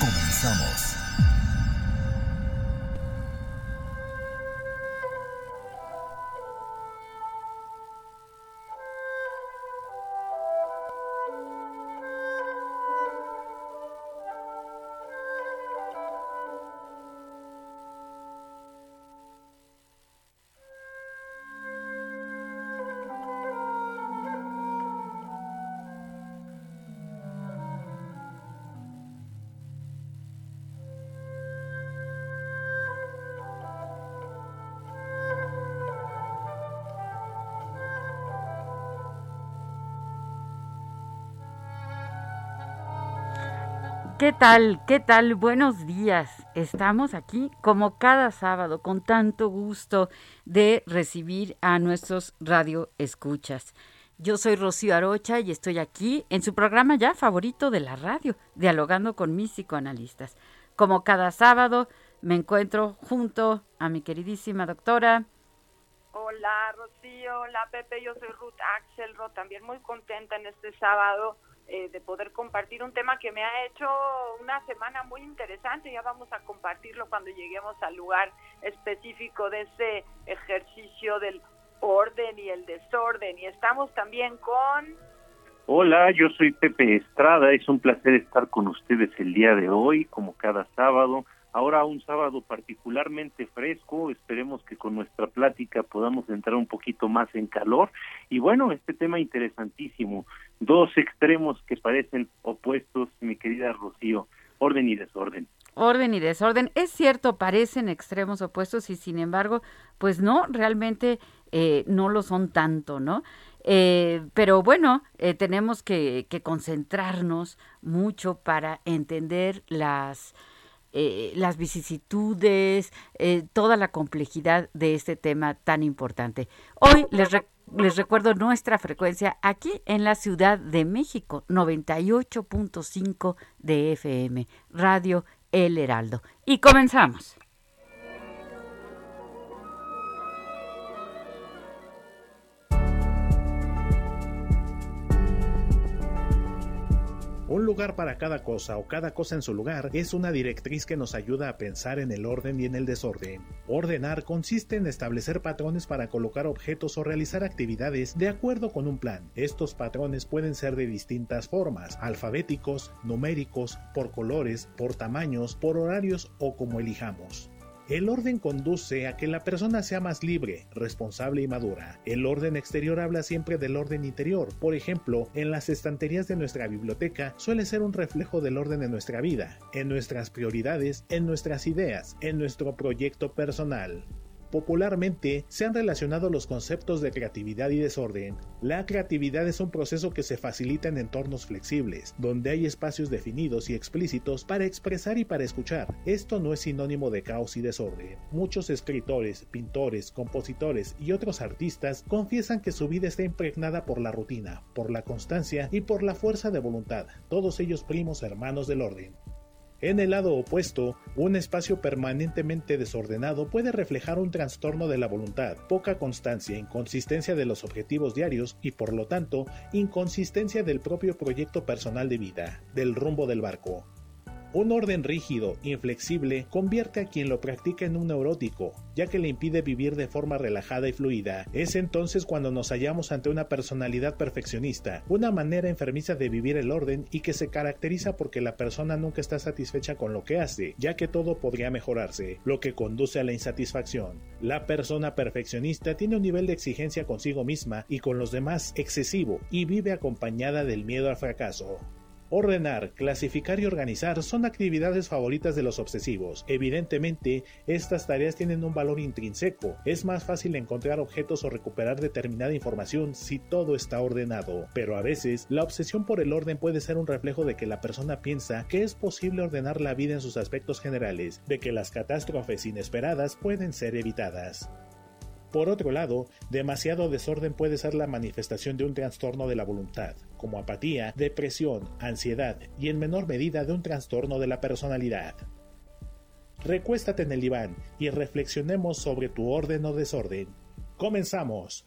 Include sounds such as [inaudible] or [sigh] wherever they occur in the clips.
Comenzamos. ¿Qué tal? ¿Qué tal? Buenos días. Estamos aquí como cada sábado con tanto gusto de recibir a nuestros radio escuchas. Yo soy Rocío Arocha y estoy aquí en su programa ya favorito de la radio, dialogando con mis psicoanalistas. Como cada sábado me encuentro junto a mi queridísima doctora. Hola Rocío, hola Pepe, yo soy Ruth Axelrod, también muy contenta en este sábado eh, de poder compartir un tema que me ha hecho una semana muy interesante. Ya vamos a compartirlo cuando lleguemos al lugar específico de ese ejercicio del orden y el desorden. Y estamos también con... Hola, yo soy Pepe Estrada. Es un placer estar con ustedes el día de hoy, como cada sábado. Ahora un sábado particularmente fresco, esperemos que con nuestra plática podamos entrar un poquito más en calor. Y bueno, este tema interesantísimo, dos extremos que parecen opuestos, mi querida Rocío, orden y desorden. Orden y desorden, es cierto, parecen extremos opuestos y sin embargo, pues no, realmente eh, no lo son tanto, ¿no? Eh, pero bueno, eh, tenemos que, que concentrarnos mucho para entender las eh, las vicisitudes, eh, toda la complejidad de este tema tan importante. Hoy les, les recuerdo nuestra frecuencia aquí en la Ciudad de México, 98.5 de FM, Radio El Heraldo. Y comenzamos. Un lugar para cada cosa o cada cosa en su lugar es una directriz que nos ayuda a pensar en el orden y en el desorden. Ordenar consiste en establecer patrones para colocar objetos o realizar actividades de acuerdo con un plan. Estos patrones pueden ser de distintas formas, alfabéticos, numéricos, por colores, por tamaños, por horarios o como elijamos. El orden conduce a que la persona sea más libre, responsable y madura. El orden exterior habla siempre del orden interior. Por ejemplo, en las estanterías de nuestra biblioteca suele ser un reflejo del orden en nuestra vida, en nuestras prioridades, en nuestras ideas, en nuestro proyecto personal. Popularmente se han relacionado los conceptos de creatividad y desorden. La creatividad es un proceso que se facilita en entornos flexibles, donde hay espacios definidos y explícitos para expresar y para escuchar. Esto no es sinónimo de caos y desorden. Muchos escritores, pintores, compositores y otros artistas confiesan que su vida está impregnada por la rutina, por la constancia y por la fuerza de voluntad, todos ellos primos hermanos del orden. En el lado opuesto, un espacio permanentemente desordenado puede reflejar un trastorno de la voluntad, poca constancia, inconsistencia de los objetivos diarios y por lo tanto inconsistencia del propio proyecto personal de vida, del rumbo del barco. Un orden rígido, inflexible, convierte a quien lo practica en un neurótico, ya que le impide vivir de forma relajada y fluida. Es entonces cuando nos hallamos ante una personalidad perfeccionista, una manera enfermiza de vivir el orden y que se caracteriza porque la persona nunca está satisfecha con lo que hace, ya que todo podría mejorarse, lo que conduce a la insatisfacción. La persona perfeccionista tiene un nivel de exigencia consigo misma y con los demás excesivo y vive acompañada del miedo al fracaso. Ordenar, clasificar y organizar son actividades favoritas de los obsesivos. Evidentemente, estas tareas tienen un valor intrínseco. Es más fácil encontrar objetos o recuperar determinada información si todo está ordenado. Pero a veces, la obsesión por el orden puede ser un reflejo de que la persona piensa que es posible ordenar la vida en sus aspectos generales, de que las catástrofes inesperadas pueden ser evitadas. Por otro lado, demasiado desorden puede ser la manifestación de un trastorno de la voluntad, como apatía, depresión, ansiedad y en menor medida de un trastorno de la personalidad. Recuéstate en el diván y reflexionemos sobre tu orden o desorden. Comenzamos.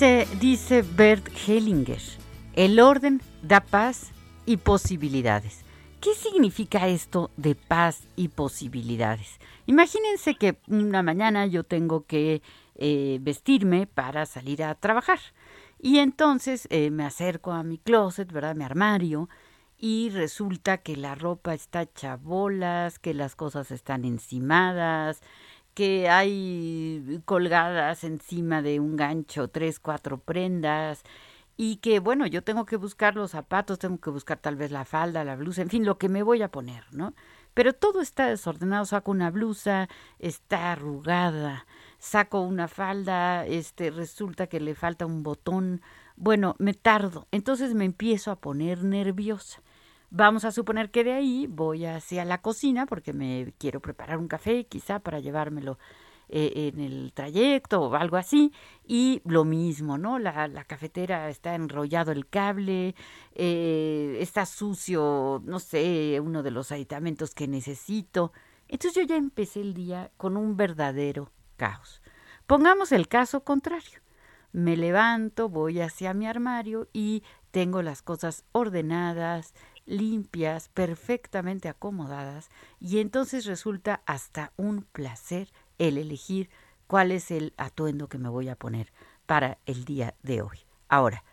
Dice, dice Bert Hellinger, el orden da paz y posibilidades. ¿Qué significa esto de paz y posibilidades? Imagínense que una mañana yo tengo que eh, vestirme para salir a trabajar. Y entonces eh, me acerco a mi closet, ¿verdad? Mi armario. Y resulta que la ropa está hecha bolas, que las cosas están encimadas, que hay colgadas encima de un gancho tres, cuatro prendas y que bueno, yo tengo que buscar los zapatos, tengo que buscar tal vez la falda, la blusa, en fin, lo que me voy a poner, ¿no? Pero todo está desordenado, saco una blusa, está arrugada, saco una falda, este resulta que le falta un botón, bueno, me tardo, entonces me empiezo a poner nerviosa. Vamos a suponer que de ahí voy hacia la cocina porque me quiero preparar un café, quizá para llevármelo eh, en el trayecto o algo así. Y lo mismo, ¿no? La, cafetera está enrollado el cable, eh, está sucio, no sé, uno de los aditamentos que necesito. Entonces yo ya empecé el día con un verdadero caos. Pongamos el caso contrario. Me levanto, voy hacia mi armario y tengo las cosas ordenadas, limpias, perfectamente acomodadas, y entonces resulta hasta un placer el elegir cuál es el atuendo que me voy a poner para el día de hoy. Ahora,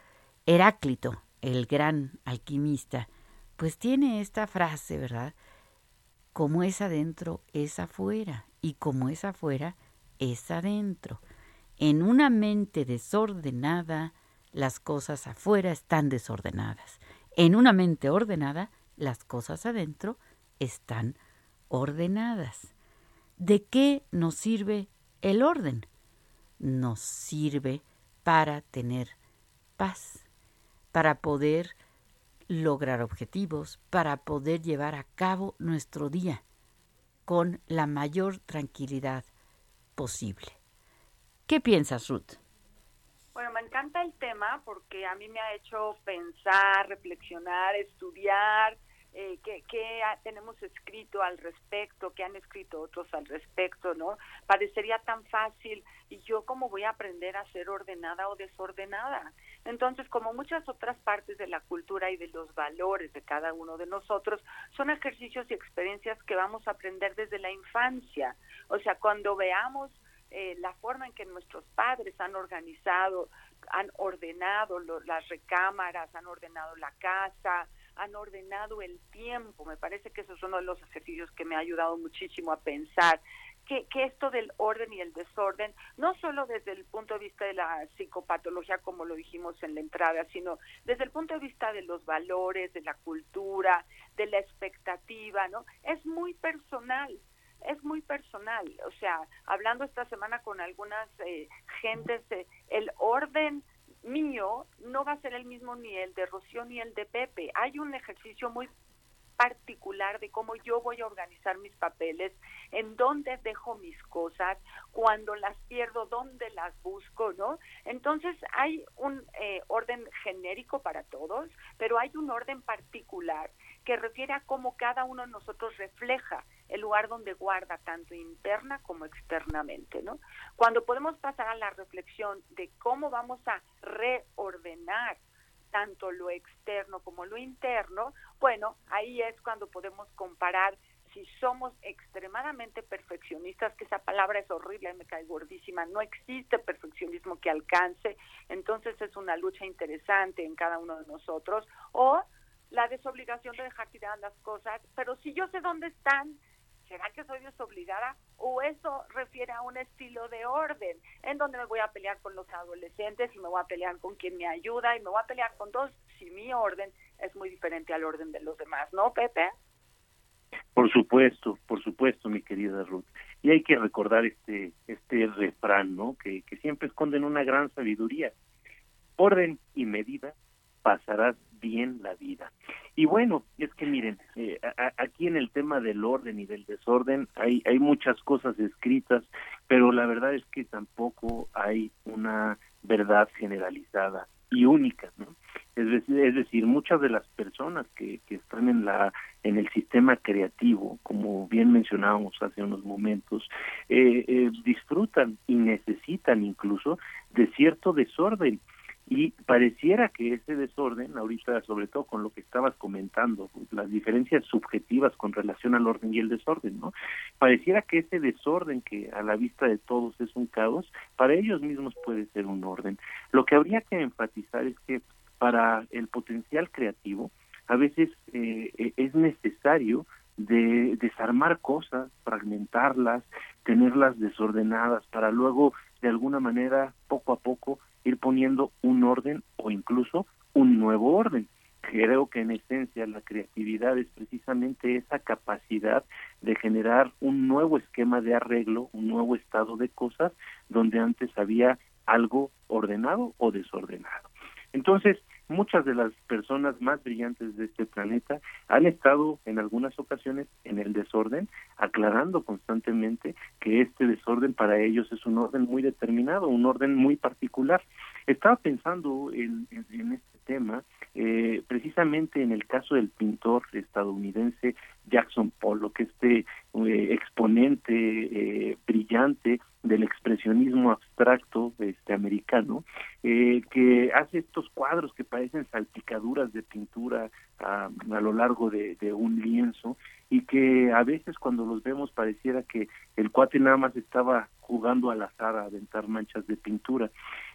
Heráclito, el gran alquimista, pues tiene esta frase, ¿verdad? Como es adentro, es afuera, y como es afuera, es adentro. En una mente desordenada, las cosas afuera están desordenadas. En una mente ordenada, las cosas adentro están ordenadas. ¿De qué nos sirve el orden? Nos sirve para tener paz, para poder lograr objetivos, para poder llevar a cabo nuestro día con la mayor tranquilidad posible. ¿Qué piensas, Ruth? Bueno, me encanta el tema porque a mí me ha hecho pensar, reflexionar, estudiar, eh, qué, tenemos escrito al respecto, qué han escrito otros al respecto, ¿no? Parecería tan fácil y yo cómo voy a aprender a ser ordenada o desordenada. Entonces, como muchas otras partes de la cultura y de los valores de cada uno de nosotros, son ejercicios y experiencias que vamos a aprender desde la infancia. O sea, cuando veamos eh, la forma en que nuestros padres han organizado, han ordenado las recámaras, han ordenado la casa, han ordenado el tiempo. Me parece que eso es uno de los ejercicios que me ha ayudado muchísimo a pensar que, que, esto del orden y el desorden, no solo desde el punto de vista de la psicopatología, como lo dijimos en la entrada, sino desde el punto de vista de los valores, de la cultura, de la expectativa, ¿no? Es muy personal es muy personal. O sea, hablando esta semana con algunas eh, gentes, el orden mío no va a ser el mismo ni el de Rocío ni el de Pepe. Hay un ejercicio muy particular de cómo yo voy a organizar mis papeles, en dónde dejo mis cosas, cuando las pierdo, dónde las busco, ¿no? Entonces hay un eh, orden genérico para todos, pero hay un orden particular que refiere a cómo cada uno de nosotros refleja el lugar donde guarda tanto interna como externamente, ¿no? Cuando podemos pasar a la reflexión de cómo vamos a reordenar tanto lo externo como lo interno, bueno, ahí es cuando podemos comparar si somos extremadamente perfeccionistas, que esa palabra es horrible, me cae gordísima, no existe perfeccionismo que alcance, entonces es una lucha interesante en cada uno de nosotros, o la desobligación de dejar tiradas las cosas, pero si yo sé dónde están, ¿será que soy desobligada? ¿O eso refiere a un estilo de orden en donde me voy a pelear con los adolescentes y me voy a pelear con quien me ayuda y me voy a pelear con todos si mi orden es muy diferente al orden de los demás, ¿no, Pepe? Por supuesto, por supuesto, mi querida Ruth. Y hay que recordar este este refrán, ¿no? Que, que siempre esconden una gran sabiduría. Orden y medida pasarás bien la vida. Y bueno, es que miren, eh, aquí en el tema del orden y del desorden hay, hay muchas cosas escritas, pero la verdad es que tampoco hay una verdad generalizada y única, ¿no? Es decir, es decir, muchas de las personas que, que están en la en el sistema creativo, como bien mencionábamos hace unos momentos, eh, eh, disfrutan y necesitan incluso de cierto desorden y pareciera que ese desorden, ahorita sobre todo con lo que estabas comentando, las diferencias subjetivas con relación al orden y el desorden, ¿no? Pareciera que ese desorden que a la vista de todos es un caos, para ellos mismos puede ser un orden. Lo que habría que enfatizar es que para el potencial creativo, a veces eh, eh, es necesario de desarmar cosas, fragmentarlas, tenerlas desordenadas para luego de alguna manera poco a poco ir poniendo un orden o incluso un nuevo orden. Creo que en esencia la creatividad es precisamente esa capacidad de generar un nuevo esquema de arreglo, un nuevo estado de cosas donde antes había algo ordenado o desordenado. Entonces, muchas de las personas más brillantes de este planeta han estado en algunas ocasiones en el desorden, aclarando constantemente que este desorden para ellos es un orden muy determinado, un orden muy particular. Estaba pensando en, este tema eh, precisamente en el caso del pintor estadounidense Jackson Pollock, este eh, exponente eh, brillante del expresionismo abstracto este americano eh, que hace estos cuadros que parecen salpicaduras de pintura a, a lo largo de, de, un lienzo y que a veces cuando los vemos pareciera que el cuate nada más estaba jugando al azar a aventar manchas de pintura.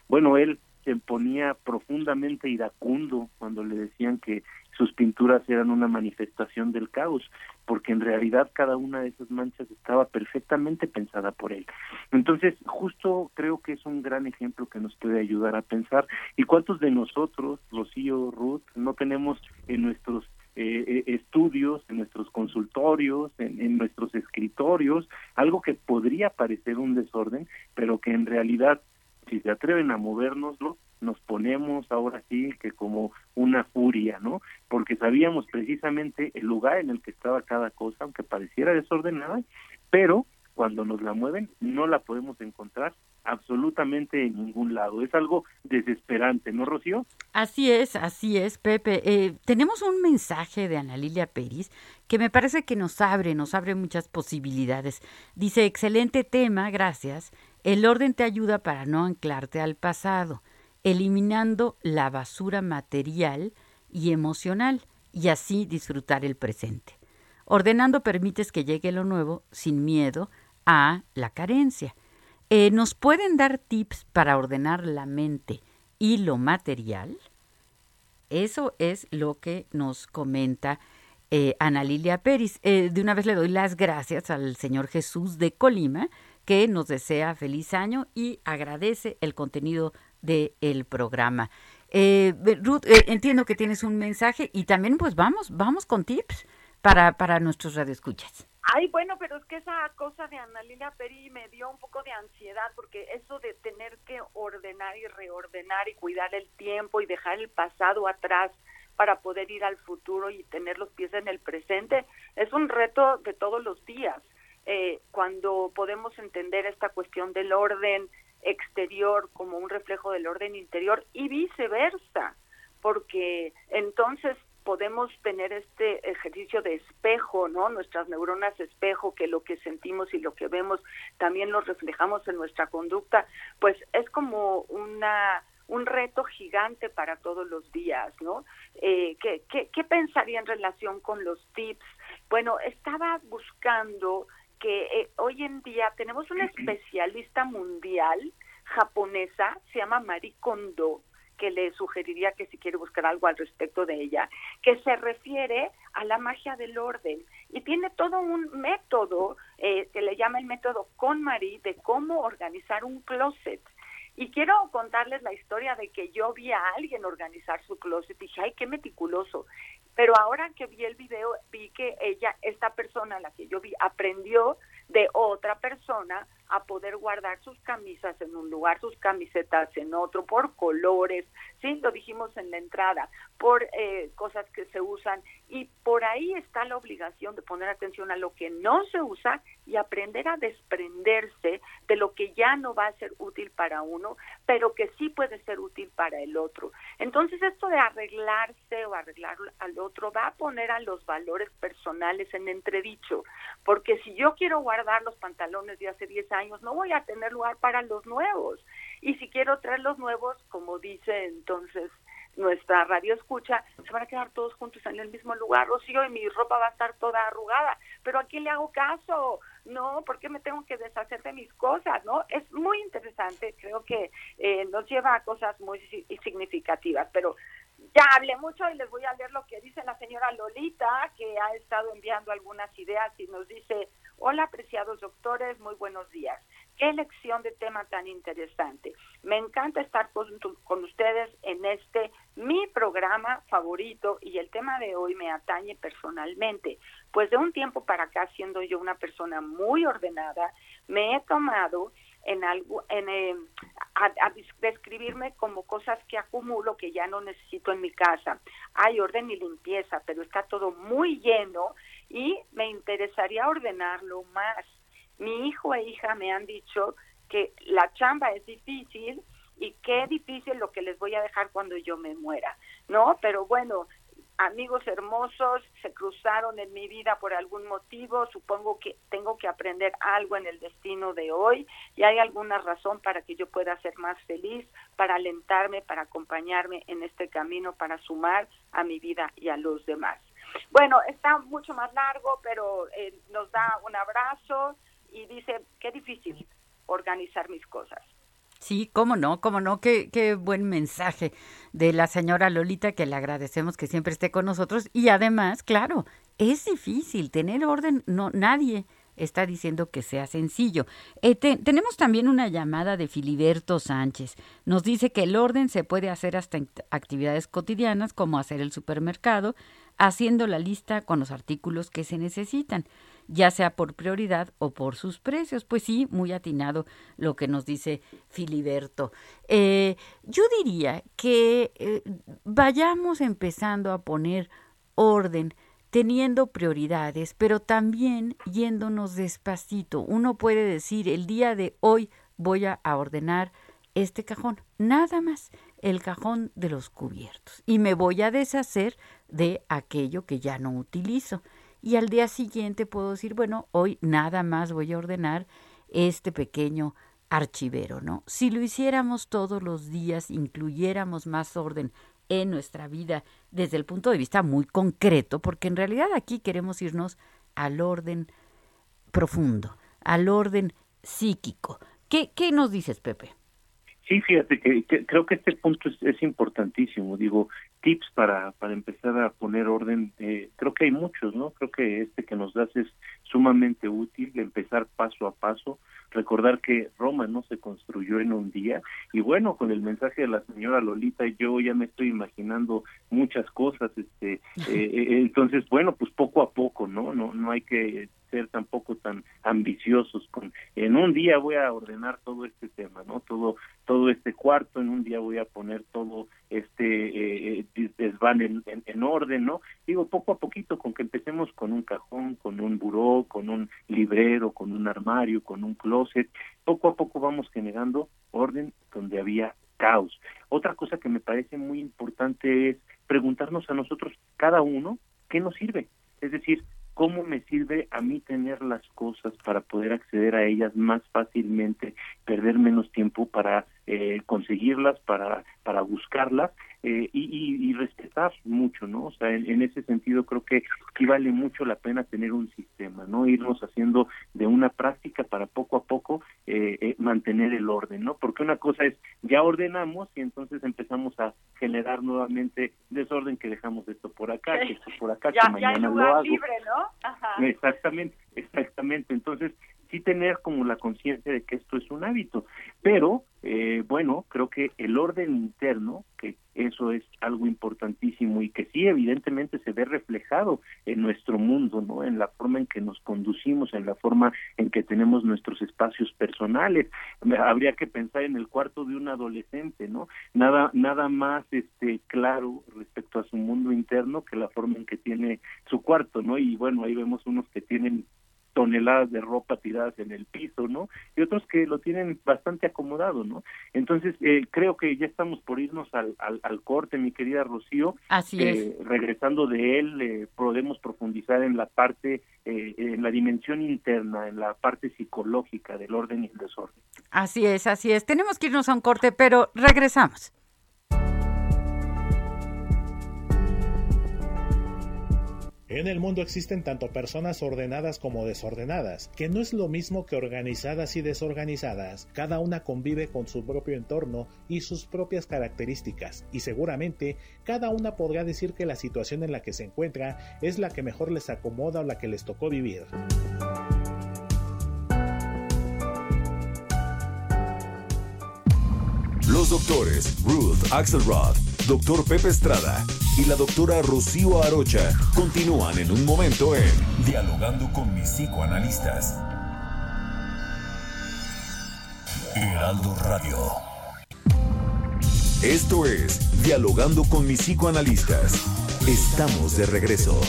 Bueno él se ponía profundamente iracundo cuando le decían que sus pinturas eran una manifestación del caos, porque en realidad cada una de esas manchas estaba perfectamente pensada por él. Entonces, justo creo que es un gran ejemplo que nos puede ayudar a pensar. ¿Y cuántos de nosotros, Rocío, Ruth, no tenemos en nuestros eh, eh, estudios, en nuestros consultorios, en, en, nuestros escritorios, algo que podría parecer un desorden, pero que en realidad si se atreven a movernoslo, nos ponemos ahora sí que como una furia, ¿no? Porque sabíamos precisamente el lugar en el que estaba cada cosa, aunque pareciera desordenada, pero cuando nos la mueven no la podemos encontrar absolutamente en ningún lado. Es algo desesperante, ¿no, Rocío? Así es, así es, Pepe. Eh, tenemos un mensaje de Ana Lilia Peris que me parece que nos abre, nos abre muchas posibilidades. Dice, excelente tema, gracias. El orden te ayuda para no anclarte al pasado, eliminando la basura material y emocional y así disfrutar el presente. Ordenando permites que llegue lo nuevo sin miedo a la carencia. Eh, ¿Nos pueden dar tips para ordenar la mente y lo material? Eso es lo que nos comenta eh, Ana Lilia Pérez. Eh, de una vez le doy las gracias al Señor Jesús de Colima, que nos desea feliz año y agradece el contenido del el programa. Eh, Ruth, eh, entiendo que tienes un mensaje y también pues vamos, vamos con tips para, para nuestros radioescuchas. Ay, bueno, pero es que esa cosa de Annalina Peri me dio un poco de ansiedad porque eso de tener que ordenar y reordenar y cuidar el tiempo y dejar el pasado atrás para poder ir al futuro y tener los pies en el presente es un reto de todos los días. Eh, cuando podemos entender esta cuestión del orden exterior como un reflejo del orden interior y viceversa, porque entonces podemos tener este ejercicio de espejo, ¿no? Nuestras neuronas espejo, que lo que sentimos y lo que vemos también lo reflejamos en nuestra conducta, pues es como una un reto gigante para todos los días, ¿no? Eh, ¿qué, qué, qué pensaría en relación con los tips? Bueno, estaba buscando que eh, hoy en día tenemos una especialista mundial japonesa, se llama Marie Kondo, que le sugeriría que si quiere buscar algo al respecto de ella, que se refiere a la magia del orden y tiene todo un método eh, que le llama el método con Marie de cómo organizar un closet. Y quiero contarles la historia de que yo vi a alguien organizar su closet y dije, ay, qué meticuloso. Pero ahora que vi el video, vi que ella, esta persona, la que yo vi, aprendió de otra persona a poder guardar sus camisas en un lugar, sus camisetas en otro, por colores, sí, lo dijimos en la entrada, por eh, cosas que se usan y por ahí está la obligación de poner atención a lo que no se usa y aprender a desprenderse de lo que ya no va a ser útil para uno, pero que sí puede ser útil para el otro. Entonces esto de arreglarse o arreglar al otro va a poner a los valores personales en entredicho, porque si yo quiero guardar los pantalones de hace 10 años, no voy a tener lugar para los nuevos. Y si quiero traer los nuevos, como dice entonces nuestra radio escucha, se van a quedar todos juntos en el mismo lugar, Rocío, y mi ropa va a estar toda arrugada. Pero ¿a quién le hago caso? No, ¿por qué me tengo que deshacer de mis cosas? ¿No? Es muy interesante, creo que eh, nos lleva a cosas muy significativas, pero ya hablé mucho y les voy a leer lo que dice la señora Lolita, que ha estado enviando algunas ideas y nos dice, hola apreciados doctores, muy buenos días. Qué elección de tema tan interesante. Me encanta estar con, con ustedes en este mi programa favorito y el tema de hoy me atañe personalmente, pues de un tiempo para acá, siendo yo una persona muy ordenada, me he tomado en algo, en, eh, a, describirme como cosas que acumulo que ya no necesito en mi casa. Hay orden y limpieza, pero está todo muy lleno y me interesaría ordenarlo más. Mi hijo e hija me han dicho que la chamba es difícil y qué difícil lo que les voy a dejar cuando yo me muera, ¿no? Pero bueno, amigos hermosos se cruzaron en mi vida por algún motivo, supongo que tengo que aprender algo en el destino de hoy y hay alguna razón para que yo pueda ser más feliz, para alentarme, para acompañarme en este camino, para sumar a mi vida y a los demás. Bueno, está mucho más largo, pero eh, nos da un abrazo y dice, qué difícil organizar mis cosas. Sí, cómo no, cómo no, qué, qué buen mensaje de la señora Lolita, que le agradecemos que siempre esté con nosotros. Y además, claro, es difícil tener orden, no, nadie está diciendo que sea sencillo. Eh, tenemos también una llamada de Filiberto Sánchez. Nos dice que el orden se puede hacer hasta en actividades cotidianas como hacer el supermercado, haciendo la lista con los artículos que se necesitan ya sea por prioridad o por sus precios. Pues sí, muy atinado lo que nos dice Filiberto. Eh, yo diría que eh, vayamos empezando a poner orden teniendo prioridades, pero también yéndonos despacito. Uno puede decir, el día de hoy voy a ordenar este cajón, nada más el cajón de los cubiertos, y me voy a deshacer de aquello que ya no utilizo y al día siguiente puedo decir, bueno, hoy nada más voy a ordenar este pequeño archivero, ¿no? Si lo hiciéramos todos los días, incluyéramos más orden en nuestra vida desde el punto de vista muy concreto, porque en realidad aquí queremos irnos al orden profundo, al orden psíquico. ¿Qué, qué nos dices, Pepe? Sí, fíjate que, creo que este punto es, importantísimo. Digo, tips para, para empezar a poner orden, eh, creo que hay muchos, ¿no? Creo que este que nos das es sumamente útil, empezar paso a paso, recordar que Roma no se construyó en un día y bueno, con el mensaje de la señora Lolita yo ya me estoy imaginando muchas cosas, este, [laughs] eh, entonces bueno, pues poco a poco, ¿no? No, no hay que ser tampoco tan ambiciosos con en un día voy a ordenar todo este tema no todo todo este cuarto en un día voy a poner todo este eh, eh desván en, en, orden no digo poco a poquito con que empecemos con un cajón con un buró con un librero con un armario con un closet poco a poco vamos generando orden donde había caos. Otra cosa que me parece muy importante es preguntarnos a nosotros cada uno qué nos sirve es decir ¿Cómo me sirve a mí tener las cosas para poder acceder a ellas más fácilmente, perder menos tiempo para eh, conseguirlas, para, para buscarlas eh, y, y, respetar mucho, ¿no? O sea, en, ese sentido creo que sí vale mucho la pena tener un sistema, ¿no? Irnos haciendo de una práctica para poco a poco eh, eh, mantener el orden, ¿no? Porque una cosa es, ya ordenamos y entonces empezamos a generar nuevamente desorden que dejamos esto por acá, que esto por acá, [laughs] que mañana lo hago. Libre, ¿no? Exactamente, exactamente. Entonces, sí tener como la conciencia de que esto es un hábito, pero eh, bueno, creo que el orden interno, que eso es algo importantísimo y que sí evidentemente se ve reflejado en nuestro mundo, ¿no? En la forma en que nos conducimos, en la forma en que tenemos nuestros espacios personales. Habría que pensar en el cuarto de un adolescente, ¿no? Nada nada más este claro respecto a su mundo interno que la forma en que tiene su cuarto, ¿no? Y bueno, ahí vemos unos que tienen toneladas de ropa tiradas en el piso, ¿no? Y otros que lo tienen bastante acomodado, ¿no? Entonces, eh, creo que ya estamos por irnos al, al, corte, mi querida Rocío. Así es. Regresando de él, eh, podemos profundizar en la parte, eh, en la dimensión interna, en la parte psicológica del orden y el desorden. Así es, así es. Tenemos que irnos a un corte, pero regresamos. En el mundo existen tanto personas ordenadas como desordenadas, que no es lo mismo que organizadas y desorganizadas. Cada una convive con su propio entorno y sus propias características, y seguramente cada una podrá decir que la situación en la que se encuentra es la que mejor les acomoda o la que les tocó vivir. Los doctores Ruth Axelrod, Dr. Pepe Estrada y la doctora Rocío Arocha continúan en un momento en Dialogando con mis psicoanalistas. Heraldo Radio. Esto es Dialogando con mis psicoanalistas. Estamos de regreso.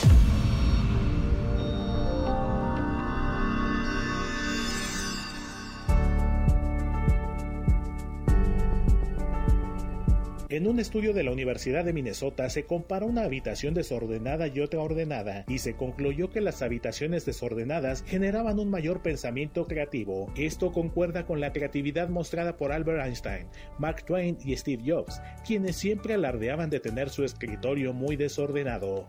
En un estudio de la Universidad de Minnesota se comparó una habitación desordenada y otra ordenada y se concluyó que las habitaciones desordenadas generaban un mayor pensamiento creativo. Esto concuerda con la creatividad mostrada por Albert Einstein, Mark Twain y Steve Jobs, quienes siempre alardeaban de tener su escritorio muy desordenado.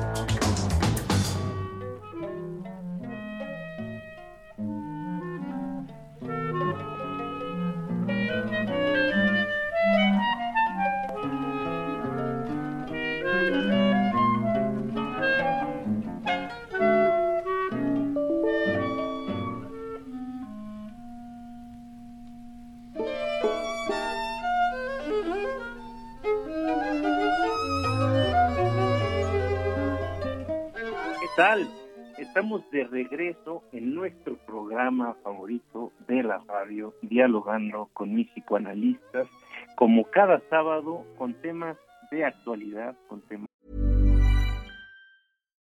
De regreso en nuestro programa favorito de la radio, dialogando con como cada sábado, con temas de actualidad.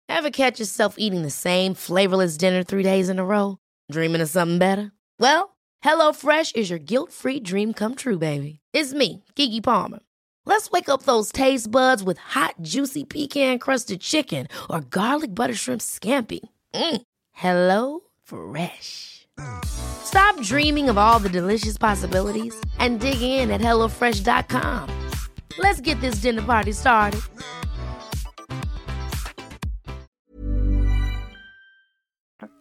Ever catch yourself eating the same flavorless dinner three days in a row? Dreaming of something better? Well, HelloFresh is your guilt-free dream come true, baby. It's me, Kiki Palmer. Let's wake up those taste buds with hot, juicy pecan crusted chicken or garlic butter shrimp scampi. Mm. Hello Fresh. Stop dreaming of all the delicious possibilities and dig in at HelloFresh.com. Let's get this dinner party started.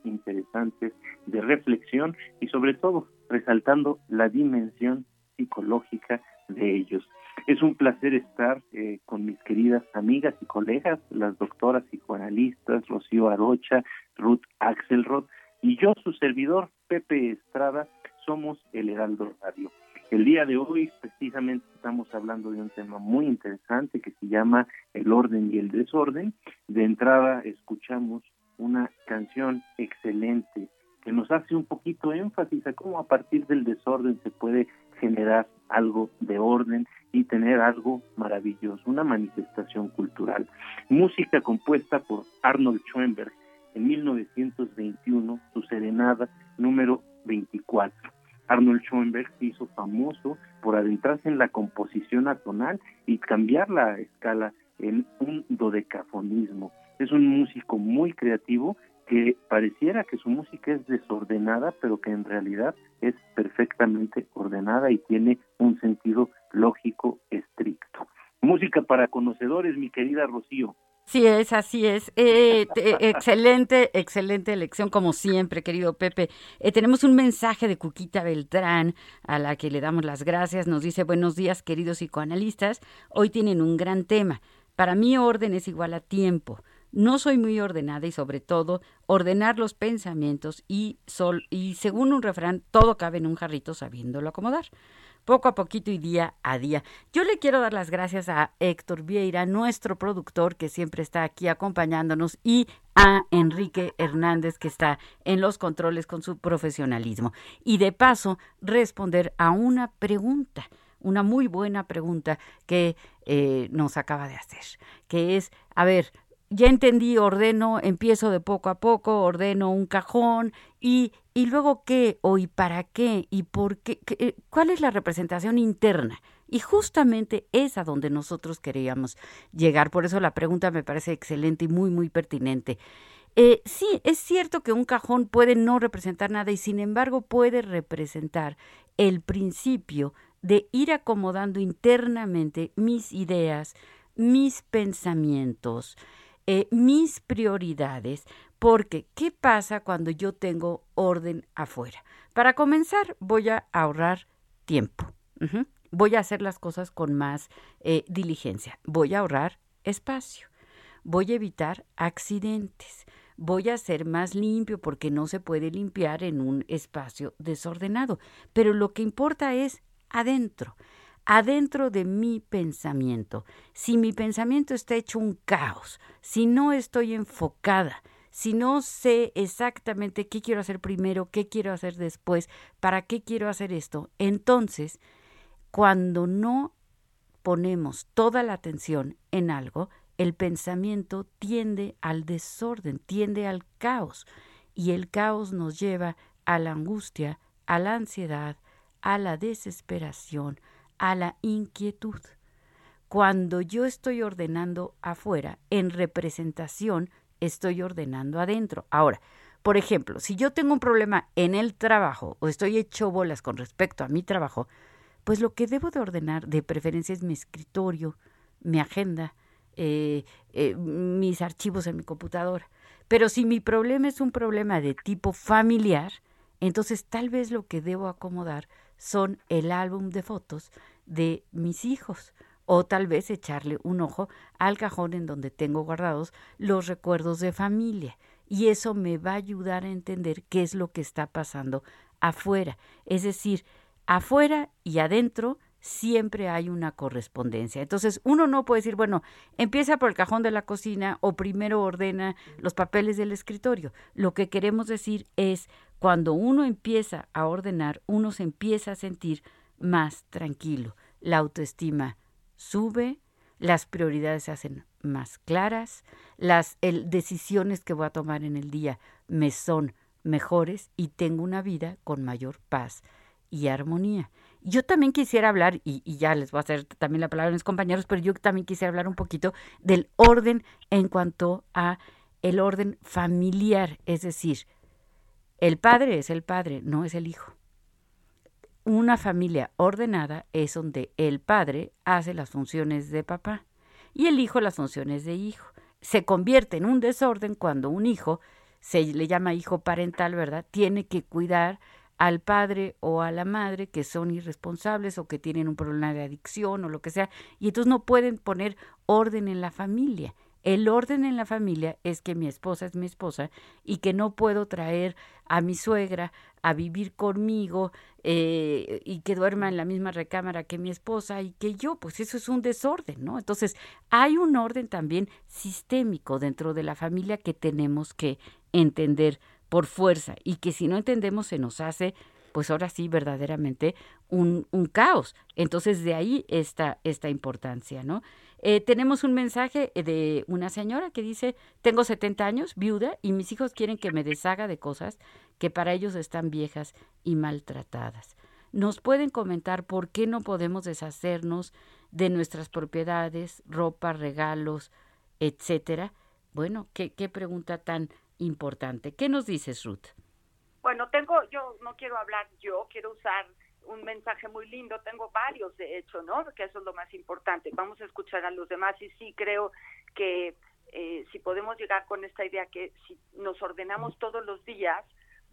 Interesantes de reflexión y sobre todo resaltando la dimensión psicológica de ellos. Es un placer estar eh, con mis queridas amigas y colegas, las doctoras psicoanalistas Rocío Arocha, Ruth Axelrod y yo, su servidor, Pepe Estrada, somos el Heraldo Radio. El día de hoy precisamente estamos hablando de un tema muy interesante que se llama el orden y el desorden. De entrada escuchamos una canción excelente que nos hace un poquito énfasis a cómo a partir del desorden se puede generar algo de orden y tener algo maravilloso, una manifestación cultural. Música compuesta por Arnold Schoenberg en 1921, su serenada número 24. Arnold Schoenberg se hizo famoso por adentrarse en la composición atonal y cambiar la escala en un dodecafonismo. Es un músico muy creativo que pareciera que su música es desordenada, pero que en realidad es perfectamente ordenada y tiene un sentido lógico estricto. Música para conocedores, mi querida Rocío. Sí es, así es. Eh, excelente, excelente elección, como siempre, querido Pepe. Eh, tenemos un mensaje de Cuquita Beltrán, a la que le damos las gracias. Nos dice, buenos días, queridos psicoanalistas. Hoy tienen un gran tema. Para mí, orden es igual a tiempo. No soy muy ordenada y sobre todo ordenar los pensamientos y, sol, y según un refrán, todo cabe en un jarrito sabiéndolo acomodar poco a poquito y día a día. Yo le quiero dar las gracias a Héctor Vieira, nuestro productor que siempre está aquí acompañándonos, y a Enrique Hernández que está en los controles con su profesionalismo. Y de paso, responder a una pregunta una muy buena pregunta que eh, nos acaba de hacer, que es, a ver, ya entendí, ordeno, empiezo de poco a poco, ordeno un cajón y, y luego qué o y para qué y por qué, eh, cuál es la representación interna. Y justamente es a donde nosotros queríamos llegar. Por eso la pregunta me parece excelente y muy, muy pertinente. Eh, sí, es cierto que un cajón puede no representar nada y sin embargo puede representar el principio de ir acomodando internamente mis ideas, mis pensamientos, eh, mis prioridades, porque ¿qué pasa cuando yo tengo orden afuera? Para comenzar, voy a ahorrar tiempo. Voy a hacer las cosas con más eh, diligencia. Voy a ahorrar espacio. Voy a evitar accidentes. Voy a ser más limpio porque no se puede limpiar en un espacio desordenado. Pero lo que importa es adentro adentro de mi pensamiento. Si mi pensamiento está hecho un caos, si no estoy enfocada, si no sé exactamente qué quiero hacer primero, qué quiero hacer después, para qué quiero hacer esto, entonces, cuando no ponemos toda la atención en algo, el pensamiento tiende al desorden, tiende al caos, y el caos nos lleva a la angustia, a la ansiedad, a la desesperación, a la inquietud. Cuando yo estoy ordenando afuera, en representación, estoy ordenando adentro. Ahora, por ejemplo, si yo tengo un problema en el trabajo o estoy hecho bolas con respecto a mi trabajo, pues lo que debo de ordenar de preferencia es mi escritorio, mi agenda, eh, eh, mis archivos en mi computadora. Pero si mi problema es un problema de tipo familiar, entonces tal vez lo que debo acomodar son el álbum de fotos de mis hijos o tal vez echarle un ojo al cajón en donde tengo guardados los recuerdos de familia. Y eso me va a ayudar a entender qué es lo que está pasando afuera. Es decir, afuera y adentro siempre hay una correspondencia. Entonces, uno no puede decir, bueno, empieza por el cajón de la cocina o primero ordena los papeles del escritorio. Lo que queremos decir es, cuando uno empieza a ordenar, uno se empieza a sentir más tranquilo. La autoestima sube, las prioridades se hacen más claras, las decisiones que voy a tomar en el día me son mejores y tengo una vida con mayor paz y armonía. Yo también quisiera hablar, y, ya les voy a hacer también la palabra a mis compañeros, pero yo también quisiera hablar un poquito del orden en cuanto a el orden familiar, es decir, el padre es el padre, no es el hijo. Una familia ordenada es donde el padre hace las funciones de papá y el hijo las funciones de hijo. Se convierte en un desorden cuando un hijo se le llama hijo parental, ¿verdad? Tiene que cuidar al padre o a la madre que son irresponsables o que tienen un problema de adicción o lo que sea, y entonces no pueden poner orden en la familia. El orden en la familia es que mi esposa es mi esposa y que no puedo traer a mi suegra a vivir conmigo eh, y que duerma en la misma recámara que mi esposa y que yo, pues eso es un desorden, ¿no? Entonces, hay un orden también sistémico dentro de la familia que tenemos que entender por fuerza y que si no entendemos se nos hace pues ahora sí verdaderamente un, caos. Entonces de ahí está esta importancia, ¿no? Eh, tenemos un mensaje de una señora que dice, tengo 70 años, viuda, y mis hijos quieren que me deshaga de cosas que para ellos están viejas y maltratadas. ¿Nos pueden comentar por qué no podemos deshacernos de nuestras propiedades, ropa, regalos, etcétera? Bueno, qué pregunta tan importante. ¿Qué nos dices, Ruth? Bueno, tengo, yo no quiero hablar yo, quiero usar un mensaje muy lindo, tengo varios de hecho, ¿no? Que eso es lo más importante. Vamos a escuchar a los demás y sí creo que eh, si podemos llegar con esta idea que si nos ordenamos todos los días,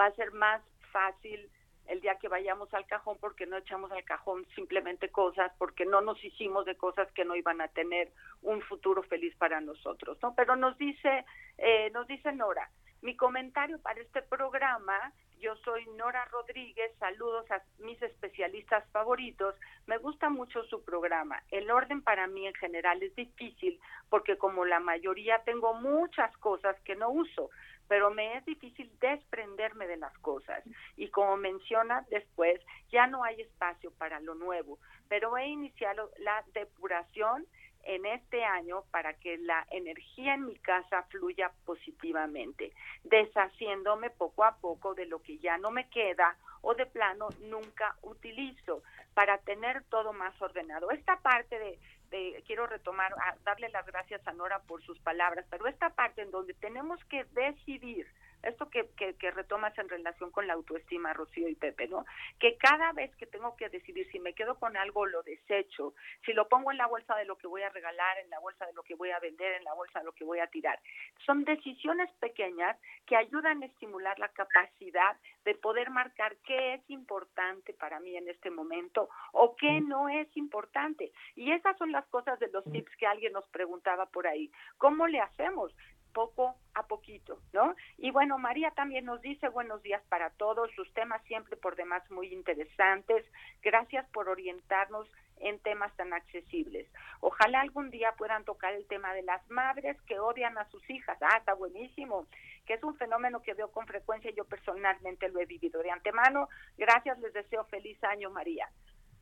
va a ser más fácil el día que vayamos al cajón porque no echamos al cajón simplemente cosas, porque no nos hicimos de cosas que no iban a tener un futuro feliz para nosotros, ¿no? Pero nos dice, eh, nos dice Nora, mi comentario para este programa yo soy Nora Rodríguez, saludos a mis especialistas favoritos. Me gusta mucho su programa. El orden para mí en general es difícil porque como la mayoría tengo muchas cosas que no uso, pero me es difícil desprenderme de las cosas. Y como menciona después, ya no hay espacio para lo nuevo, pero he iniciado la depuración en este año para que la energía en mi casa fluya positivamente, deshaciéndome poco a poco de lo que ya no me queda o de plano nunca utilizo para tener todo más ordenado. Esta parte de, de quiero retomar, darle las gracias a Nora por sus palabras, pero esta parte en donde tenemos que decidir esto que, que, retomas en relación con la autoestima, Rocío y Pepe, ¿no? Que cada vez que tengo que decidir si me quedo con algo, lo desecho, si lo pongo en la bolsa de lo que voy a regalar, en la bolsa de lo que voy a vender, en la bolsa de lo que voy a tirar. Son decisiones pequeñas que ayudan a estimular la capacidad de poder marcar qué es importante para mí en este momento o qué no es importante. Y esas son las cosas de los tips que alguien nos preguntaba por ahí. ¿Cómo le hacemos? Poco a poquito, ¿no? Y bueno, María también nos dice buenos días para todos, sus temas siempre por demás muy interesantes. Gracias por orientarnos en temas tan accesibles. Ojalá algún día puedan tocar el tema de las madres que odian a sus hijas. Ah, está buenísimo, que es un fenómeno que veo con frecuencia, yo personalmente lo he vivido de antemano. Gracias, les deseo feliz año, María.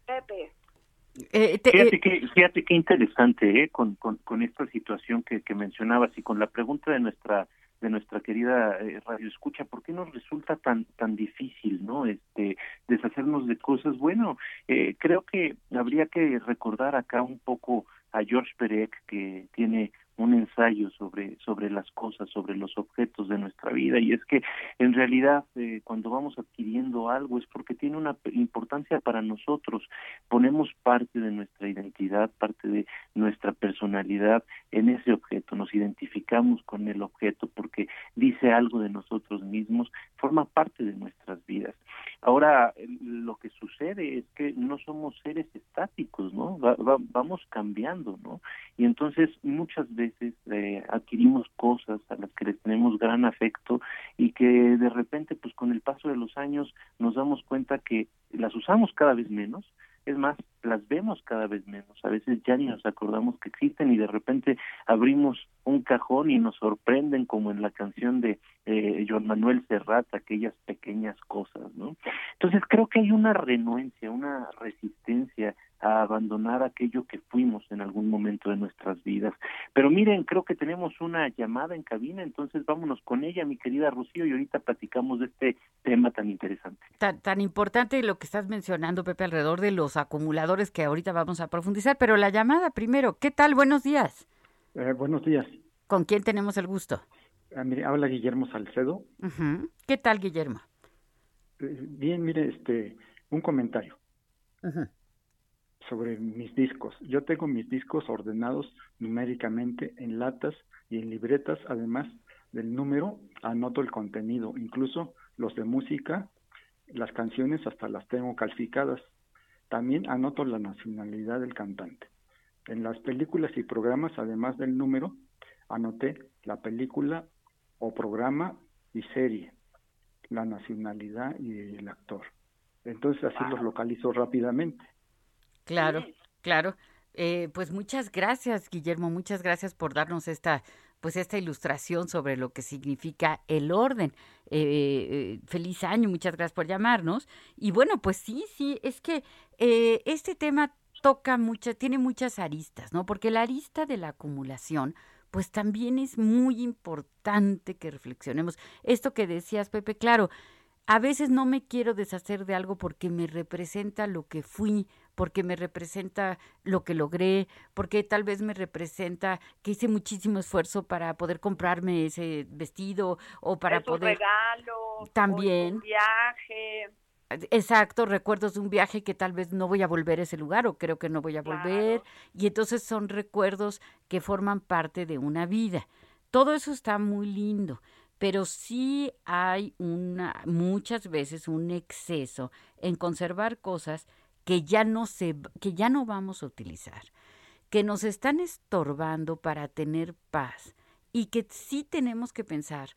Pepe. Eh, fíjate, eh, que, fíjate qué interesante ¿eh? con, con, esta situación que, que mencionabas y con la pregunta de nuestra de nuestra querida eh, radio escucha, ¿por qué nos resulta tan tan difícil, no? Este deshacernos de cosas. Bueno, eh, creo que habría que recordar acá un poco a George Perec que tiene un ensayo sobre sobre las cosas, sobre los objetos de nuestra vida y es que en realidad eh, cuando vamos adquiriendo algo es porque tiene una importancia para nosotros, ponemos parte de nuestra identidad, parte de nuestra personalidad en ese objeto, nos identificamos con el objeto porque dice algo de nosotros mismos, forma parte de nuestras vidas. Ahora, lo que sucede es que no somos seres estáticos, ¿no? vamos cambiando, ¿no? Y entonces muchas veces eh, adquirimos cosas a las que les tenemos gran afecto y que de repente, pues con el paso de los años nos damos cuenta que las usamos cada vez menos, es más, las vemos cada vez menos. A veces ya ni nos acordamos que existen y de repente abrimos un cajón y nos sorprenden como en la canción de eh, Joan Manuel Serrat, aquellas pequeñas cosas, ¿no? Entonces creo que hay una renuencia, una resistencia a abandonar aquello que fuimos en algún momento de nuestras vidas. Pero miren, creo que tenemos una llamada en cabina, entonces vámonos con ella, mi querida Rocío, y ahorita platicamos de este tema tan interesante. Tan, tan importante lo que estás mencionando, Pepe, alrededor de los acumuladores que ahorita vamos a profundizar, pero la llamada primero, ¿qué tal? Buenos días. Eh, buenos días. ¿Con quién tenemos el gusto? Ah, habla Guillermo Salcedo. ¿Qué tal, Guillermo? Eh, bien, mire, este, un comentario sobre mis discos. Yo tengo mis discos ordenados numéricamente en latas y en libretas, además del número anoto el contenido, incluso los de música, las canciones hasta las tengo calificadas. También anoto la nacionalidad del cantante. En las películas y programas, además del número, anoté la película o programa y serie, la nacionalidad y el actor. Entonces así los localizo rápidamente. Claro, claro. Eh, pues muchas gracias, Guillermo, muchas gracias por darnos esta pues esta ilustración sobre lo que significa el orden. Eh, eh, feliz año, muchas gracias por llamarnos. Y bueno, pues sí, sí, es que este tema toca muchas, tiene muchas aristas, ¿no? Porque la arista de la acumulación, pues también es muy importante que reflexionemos. Esto que decías, Pepe, claro, a veces no me quiero deshacer de algo porque me representa lo que fui, porque me representa lo que logré, porque tal vez me representa que hice muchísimo esfuerzo para poder comprarme ese vestido o para es poder regalo, también un viaje. Exacto, recuerdos de un viaje que tal vez no voy a volver a ese lugar o creo que no voy a volver y entonces son recuerdos que forman parte de una vida. Todo eso está muy lindo, pero sí hay una muchas veces un exceso en conservar cosas que ya no se que ya no vamos a utilizar, que nos están estorbando para tener paz y que sí tenemos que pensar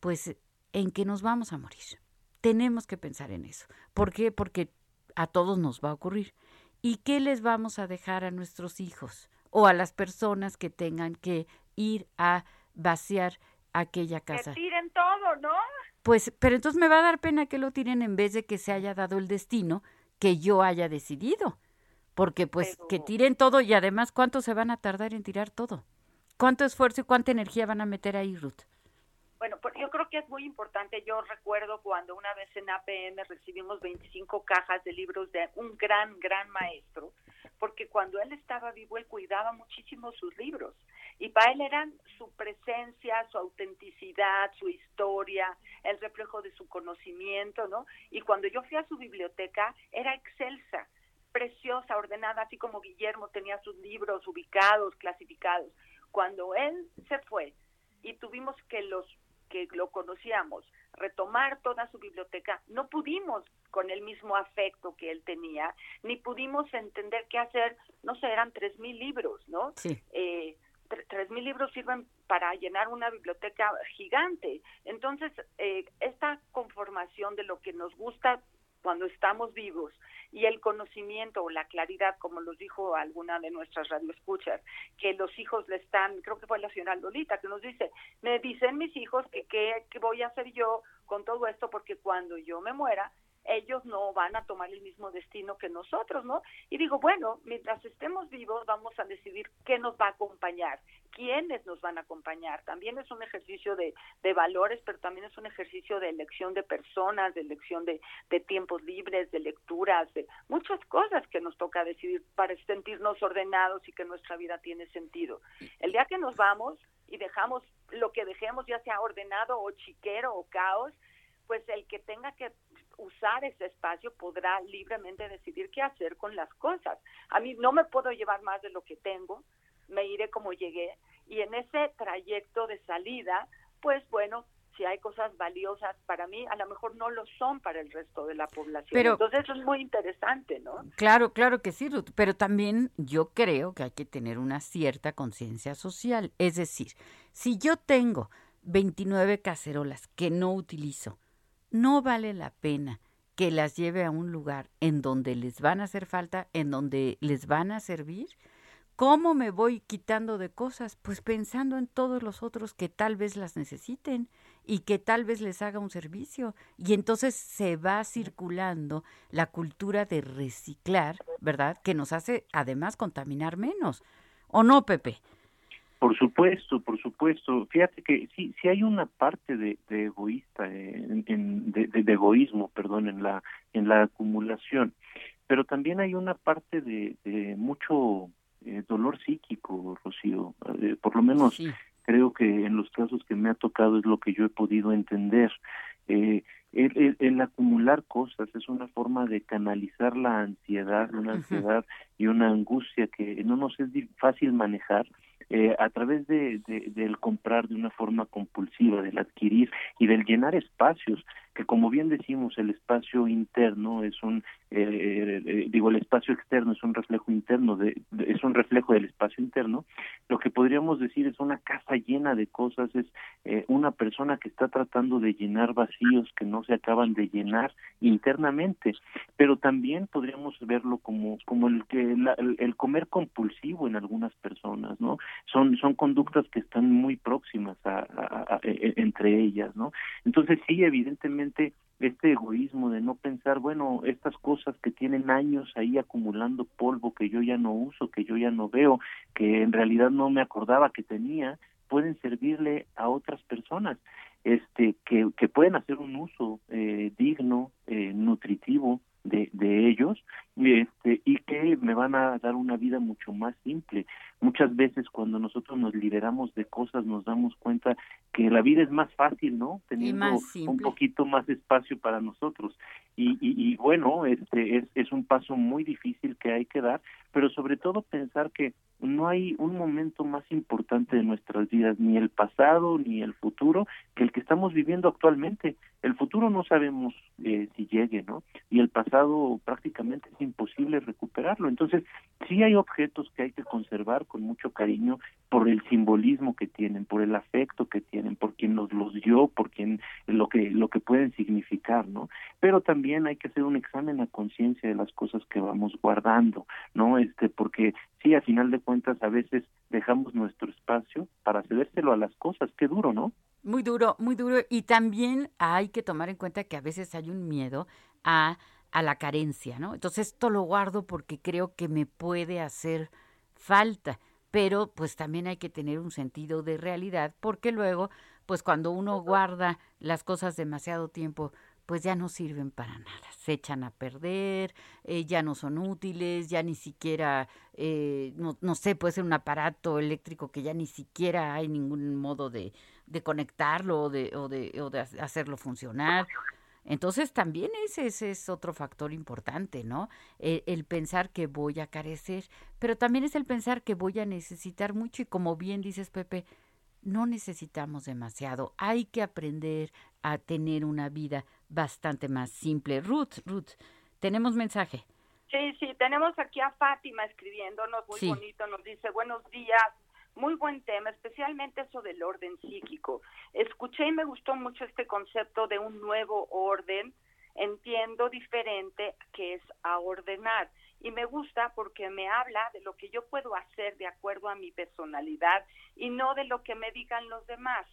pues en que nos vamos a morir. Tenemos que pensar en eso. ¿Por qué? Porque a todos nos va a ocurrir. ¿Y qué les vamos a dejar a nuestros hijos o a las personas que tengan que ir a vaciar aquella casa. Que tiren todo, ¿no? Pues, pero entonces me va a dar pena que lo tiren en vez de que se haya dado el destino que yo haya decidido. Porque pues que tiren todo y además cuánto se van a tardar en tirar todo. ¿Cuánto esfuerzo y cuánta energía van a meter ahí, Ruth? Bueno, pues yo creo que es muy importante. Yo recuerdo cuando una vez en APM recibimos 25 cajas de libros de un gran, gran maestro, porque cuando él estaba vivo, él cuidaba muchísimo sus libros. Y para él eran su presencia, su autenticidad, su historia, el reflejo de su conocimiento, ¿no? Y cuando yo fui a su biblioteca, era excelsa, preciosa, ordenada, así como Guillermo tenía sus libros ubicados, clasificados. Cuando él se fue y tuvimos que los que lo conocíamos retomar toda su biblioteca, no pudimos con el mismo afecto que él tenía, ni pudimos entender qué hacer, no sé, eran tres mil libros, ¿no? Sí. Eh, tres mil libros sirven para llenar una biblioteca gigante. Entonces, eh, esta conformación de lo que nos gusta cuando estamos vivos y el conocimiento o la claridad, como nos dijo alguna de nuestras radioescuchas, que los hijos le están, creo que fue la señora Lolita, que nos dice, me dicen mis hijos que qué voy a hacer yo con todo esto porque cuando yo me muera, ellos no van a tomar el mismo destino que nosotros, ¿no? Y digo, bueno, mientras estemos vivos vamos a decidir qué nos va a acompañar, quiénes nos van a acompañar. También es un ejercicio de, de valores, pero también es un ejercicio de elección de personas, de elección de, de tiempos libres, de lecturas, de muchas cosas que nos toca decidir para sentirnos ordenados y que nuestra vida tiene sentido. El día que nos vamos y dejamos lo que dejemos, ya sea ordenado o chiquero o caos, pues el que tenga que usar ese espacio podrá libremente decidir qué hacer con las cosas. A mí no me puedo llevar más de lo que tengo, me iré como llegué y en ese trayecto de salida, pues bueno, si hay cosas valiosas para mí, a lo mejor no lo son para el resto de la población. Pero, Entonces eso es muy interesante, ¿no? Claro, claro que sí, Ruth, pero también yo creo que hay que tener una cierta conciencia social. Es decir, si yo tengo 29 cacerolas que no utilizo, no vale la pena que las lleve a un lugar en donde les van a hacer falta, en donde les van a servir. ¿Cómo me voy quitando de cosas? Pues pensando en todos los otros que tal vez las necesiten y que tal vez les haga un servicio. Y entonces se va circulando la cultura de reciclar, ¿verdad? Que nos hace además contaminar menos. ¿O no, Pepe? Por supuesto, por supuesto. Fíjate que sí, sí hay una parte de, egoísta, en, de, egoísmo, perdón, en la en la acumulación, pero también hay una parte de, mucho eh, dolor psíquico, Rocío. Eh, por lo menos creo que en los casos que me ha tocado es lo que yo he podido entender. Eh, el, acumular cosas es una forma de canalizar la ansiedad, una ansiedad y una angustia que no nos es fácil manejar, eh, a través de, del comprar de una forma compulsiva, del adquirir y del llenar espacios, que como bien decimos, el espacio interno es un, eh, eh, digo, el espacio externo es un reflejo interno, de, es un reflejo del espacio interno, lo que podríamos decir es una casa llena de cosas, es una persona que está tratando de llenar vacíos que no se acaban de llenar internamente, pero también podríamos verlo como, como el, que el comer compulsivo en algunas personas, ¿no? Son son conductas que están muy próximas a, e, entre ellas no entonces sí evidentemente este egoísmo de no pensar bueno estas cosas que tienen años ahí acumulando polvo que yo ya no uso que yo ya no veo que en realidad no me acordaba que tenía pueden servirle a otras personas este que, que pueden hacer un uso eh, digno eh, nutritivo de, de ellos este, y que me van a dar una vida mucho más simple. Muchas veces cuando nosotros nos liberamos de cosas nos damos cuenta que la vida es más fácil, ¿no? Teniendo un poquito más espacio para nosotros. Y, y, bueno, este es, es un paso muy difícil que hay que dar, pero sobre todo pensar que no hay un momento más importante de nuestras vidas, ni el pasado ni el futuro, que el que estamos viviendo actualmente. El futuro no sabemos eh, si llegue, ¿no? Y el pasado prácticamente es imposible recuperarlo. Entonces, sí hay objetos que hay que conservar con mucho cariño por el simbolismo que tienen, por el afecto que tienen, por quien nos los dio, por quien lo que lo que pueden significar, ¿no? Pero también hay que hacer un examen a conciencia de las cosas que vamos guardando, ¿no? Este, porque sí, a final de cuentas a veces dejamos nuestro espacio para cedérselo a las cosas, qué duro, ¿no? Muy duro, muy duro. Y también hay que tomar en cuenta que a veces hay un miedo a, a la carencia, ¿no? Entonces esto lo guardo porque creo que me puede hacer falta. Pero pues también hay que tener un sentido de realidad porque luego, pues cuando uno guarda las cosas demasiado tiempo, pues ya no sirven para nada, se echan a perder, eh, ya no son útiles, ya ni siquiera, eh, no, no, sé, puede ser un aparato eléctrico que ya ni siquiera hay ningún modo de, de conectarlo o de, o, de, o de hacerlo funcionar. Entonces también ese, ese, es otro factor importante, ¿no? El, el, pensar que voy a carecer, pero también es el pensar que voy a necesitar mucho y como bien dices, Pepe, no necesitamos demasiado, hay que aprender a tener una vida bastante más simple. Ruth, Ruth, tenemos mensaje. Sí, sí, tenemos aquí a Fátima escribiéndonos muy bonito, nos dice buenos días, muy buen tema, especialmente eso del orden psíquico. Escuché y me gustó mucho este concepto de un nuevo orden, entiendo diferente que es a ordenar y me gusta porque me habla de lo que yo puedo hacer de acuerdo a mi personalidad y no de lo que me digan los demás.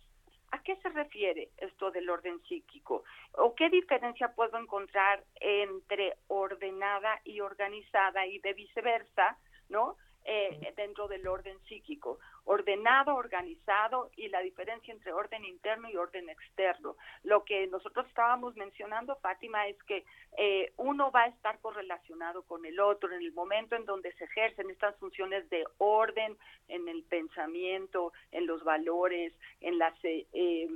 ¿A qué se refiere esto del orden psíquico? ¿O qué diferencia puedo encontrar entre ordenada y organizada y de viceversa, ¿no? Eh, dentro del orden psíquico, ordenado, organizado y la diferencia entre orden interno y orden externo. Lo que nosotros estábamos mencionando, Fátima, es que eh, uno va a estar correlacionado con el otro en el momento en donde se ejercen estas funciones de orden en el pensamiento, en los valores, en las, eh,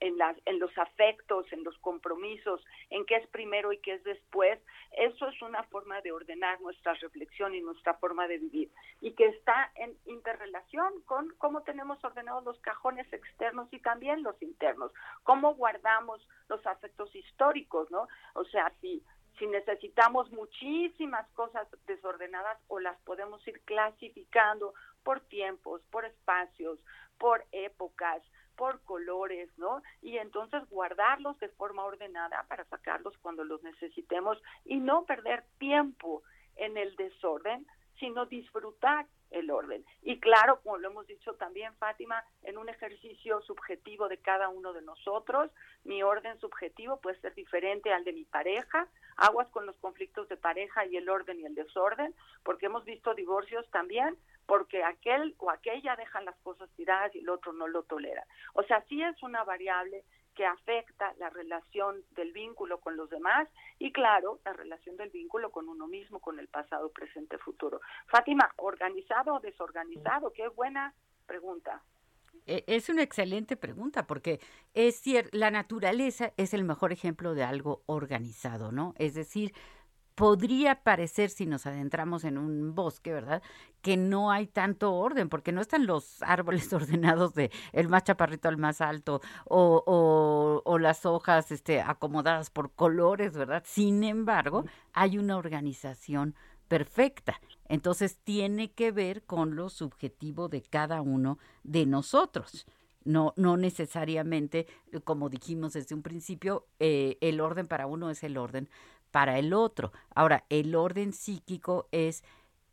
en las, en los afectos, en los compromisos, en qué es primero y qué es después. Eso es una forma de ordenar nuestra reflexión y nuestra forma de vivir y que está en interrelación con cómo tenemos ordenados los cajones externos y también los internos, cómo guardamos los afectos históricos, ¿no? O sea, si si necesitamos muchísimas cosas desordenadas o las podemos ir clasificando por tiempos, por espacios, por épocas, por colores, ¿no? Y entonces guardarlos de forma ordenada para sacarlos cuando los necesitemos y no perder tiempo en el desorden, sino disfrutar el orden. Y claro, como lo hemos dicho también, Fátima, en un ejercicio subjetivo de cada uno de nosotros, mi orden subjetivo puede ser diferente al de mi pareja, aguas con los conflictos de pareja y el orden y el desorden, porque hemos visto divorcios también porque aquel o aquella dejan las cosas tiradas y el otro no lo tolera. O sea, sí es una variable que afecta la relación del vínculo con los demás y claro, la relación del vínculo con uno mismo, con el pasado, presente, futuro. Fátima, ¿organizado o desorganizado? Qué buena pregunta. E, es una excelente pregunta porque es cierto, la naturaleza es el mejor ejemplo de algo organizado, ¿no? Es decir, podría parecer, si nos adentramos en un bosque, ¿verdad? Que no hay tanto orden, porque no están los árboles [laughs] ordenados de el más chaparrito al más alto, o, o, o las hojas este, acomodadas por colores, ¿verdad? Sin embargo, hay una organización perfecta. Entonces tiene que ver con lo subjetivo de cada uno de nosotros. No, no necesariamente, como dijimos desde un principio, eh, el orden para uno es el orden para el otro. Ahora, el orden psíquico es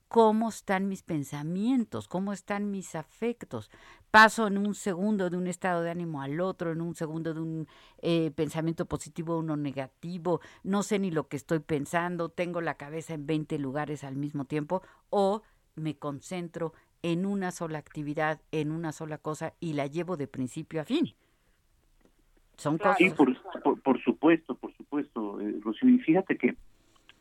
cómo están mis pensamientos, cómo están mis afectos. Paso en un segundo de un estado de ánimo al otro, en un segundo de un eh, pensamiento positivo a uno negativo, no sé ni lo que estoy pensando, tengo la cabeza en 20 lugares al mismo tiempo o me concentro en una sola actividad, en una sola cosa y la llevo de principio a fin. Son cosas. Sí, por, por, supuesto, por supuesto, eh, Rocío. Y fíjate que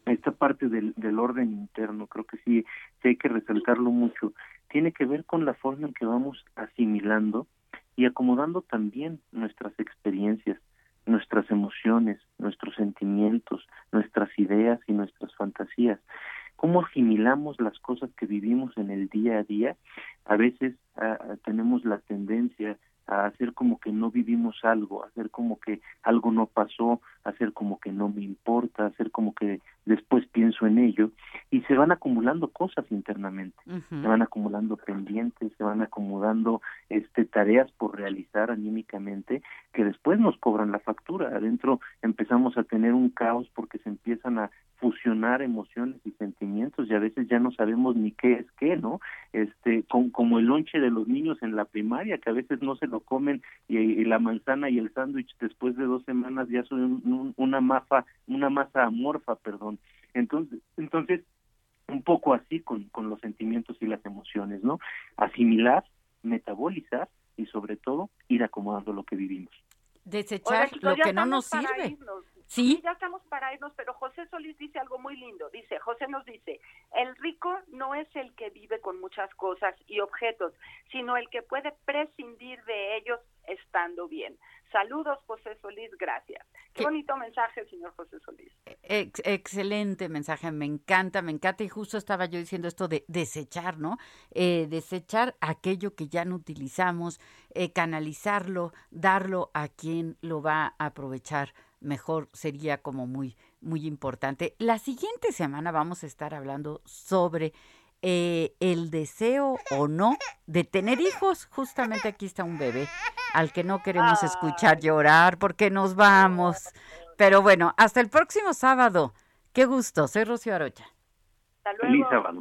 esta parte del, orden interno, creo que sí, sí hay que resaltarlo mucho, tiene que ver con la forma en que vamos asimilando y acomodando también nuestras experiencias, nuestras emociones, nuestros sentimientos, nuestras ideas y nuestras fantasías. Cómo asimilamos las cosas que vivimos en el día a día. A veces tenemos la tendencia a hacer como que no vivimos algo, hacer como que algo no pasó, hacer como que no me importa, hacer como que después pienso en ello y se van acumulando cosas internamente, se van acumulando pendientes, se van acumulando este tareas por realizar anímicamente que después nos cobran la factura. Adentro empezamos a tener un caos porque se empiezan a fusionar emociones y sentimientos y a veces ya no sabemos ni qué es qué, ¿no? Este, con, como el lonche de los niños en la primaria, que a veces no se lo comen y, la manzana y el sándwich después de dos semanas ya son una masa, una masa amorfa, perdón. Entonces, entonces un poco así con, con los sentimientos y las emociones, ¿no? Asimilar, metabolizar y sobre todo ir acomodando lo que vivimos. Desechar lo que no nos sirve. Sí. Ya estamos para irnos, pero José Solís dice algo muy lindo. Dice, José nos dice, el rico no es el que vive con muchas cosas y objetos, sino el que puede prescindir de ellos estando bien. Saludos, José Solís, gracias. Qué, bonito mensaje, señor José Solís. excelente mensaje, me encanta, me encanta. Y justo estaba yo diciendo esto de desechar, ¿no? Eh, desechar aquello que ya no utilizamos, eh, canalizarlo, darlo a quien lo va a aprovechar mejor sería como muy, muy importante. La siguiente semana vamos a estar hablando sobre eh, el deseo o no de tener hijos. Justamente aquí está un bebé al que no queremos escuchar llorar porque nos vamos. Pero bueno, hasta el próximo sábado. Qué gusto. Soy Rocío Arocha. Feliz sábado.